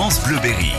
France Bleu Berry.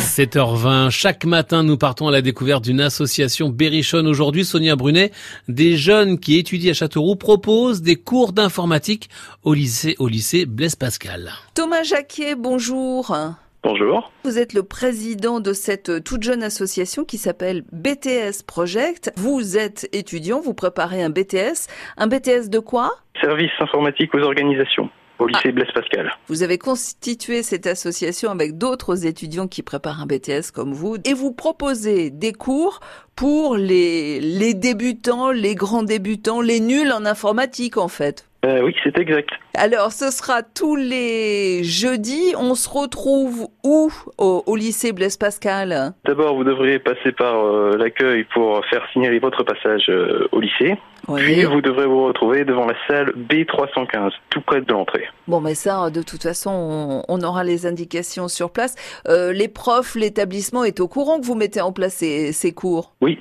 7h20, chaque matin nous partons à la découverte d'une association berrichonne. Aujourd'hui, Sonia Brunet, des jeunes qui étudient à Châteauroux proposent des cours d'informatique au lycée, au lycée Blaise Pascal. Thomas Jacquier, bonjour. Bonjour. Vous êtes le président de cette toute jeune association qui s'appelle BTS Project. Vous êtes étudiant, vous préparez un BTS. Un BTS de quoi? Service informatique aux organisations au lycée Blaise Pascal. Vous avez constitué cette association avec d'autres étudiants qui préparent un BTS comme vous et vous proposez des cours pour les, les débutants, les grands débutants, les nuls en informatique en fait. Euh, oui, c'est exact. Alors, ce sera tous les jeudis. On se retrouve où au, au lycée Blaise Pascal? D'abord, vous devrez passer par euh, l'accueil pour faire signaler votre passage euh, au lycée. Puis, vous devrez vous retrouver devant la salle B315, tout près de l'entrée. Bon, mais ça, de toute façon, on, on aura les indications sur place. Les profs, l'établissement est au courant que vous mettez en place ces, ces cours? Oui.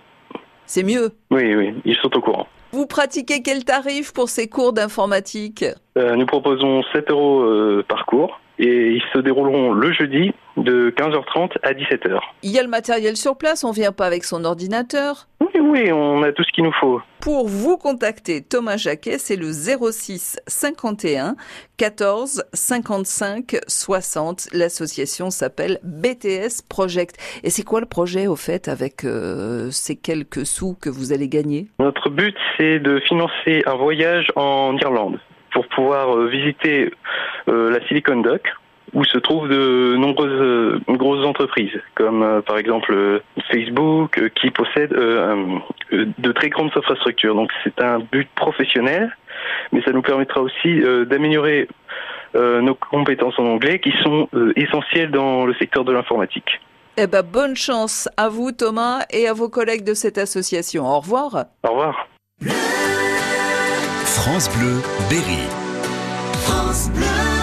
C'est mieux? Oui, oui, ils sont au courant. Vous pratiquez quel tarif pour ces cours d'informatique? Euh, Nous proposons 7 euros euh, par cours et ils se dérouleront le jeudi de 15h30 à 17h. Il y a le matériel sur place, on vient pas avec son ordinateur? Oui, oui, on a tout ce qu'il nous faut. Pour vous contacter, Thomas Jacquet, c'est le 06 51 14 55 60. L'association s'appelle BTS Project. Et c'est quoi le projet au fait avec euh, ces quelques sous que vous allez gagner? Notre but, c'est de financer un voyage en Irlande pour pouvoir euh, visiter euh, la Silicon Dock où se trouvent de nombreuses euh, grosses entreprises, comme euh, par exemple euh, Facebook, euh, qui possède de très grandes infrastructures. Donc c'est un but professionnel, mais ça nous permettra aussi euh, d'améliorer euh, nos compétences en anglais, qui sont euh, essentielles dans le secteur de l'informatique. Eh ben, bonne chance à vous, Thomas, et à vos collègues de cette association. Au revoir. Au revoir. France Bleu Berry. France Bleu.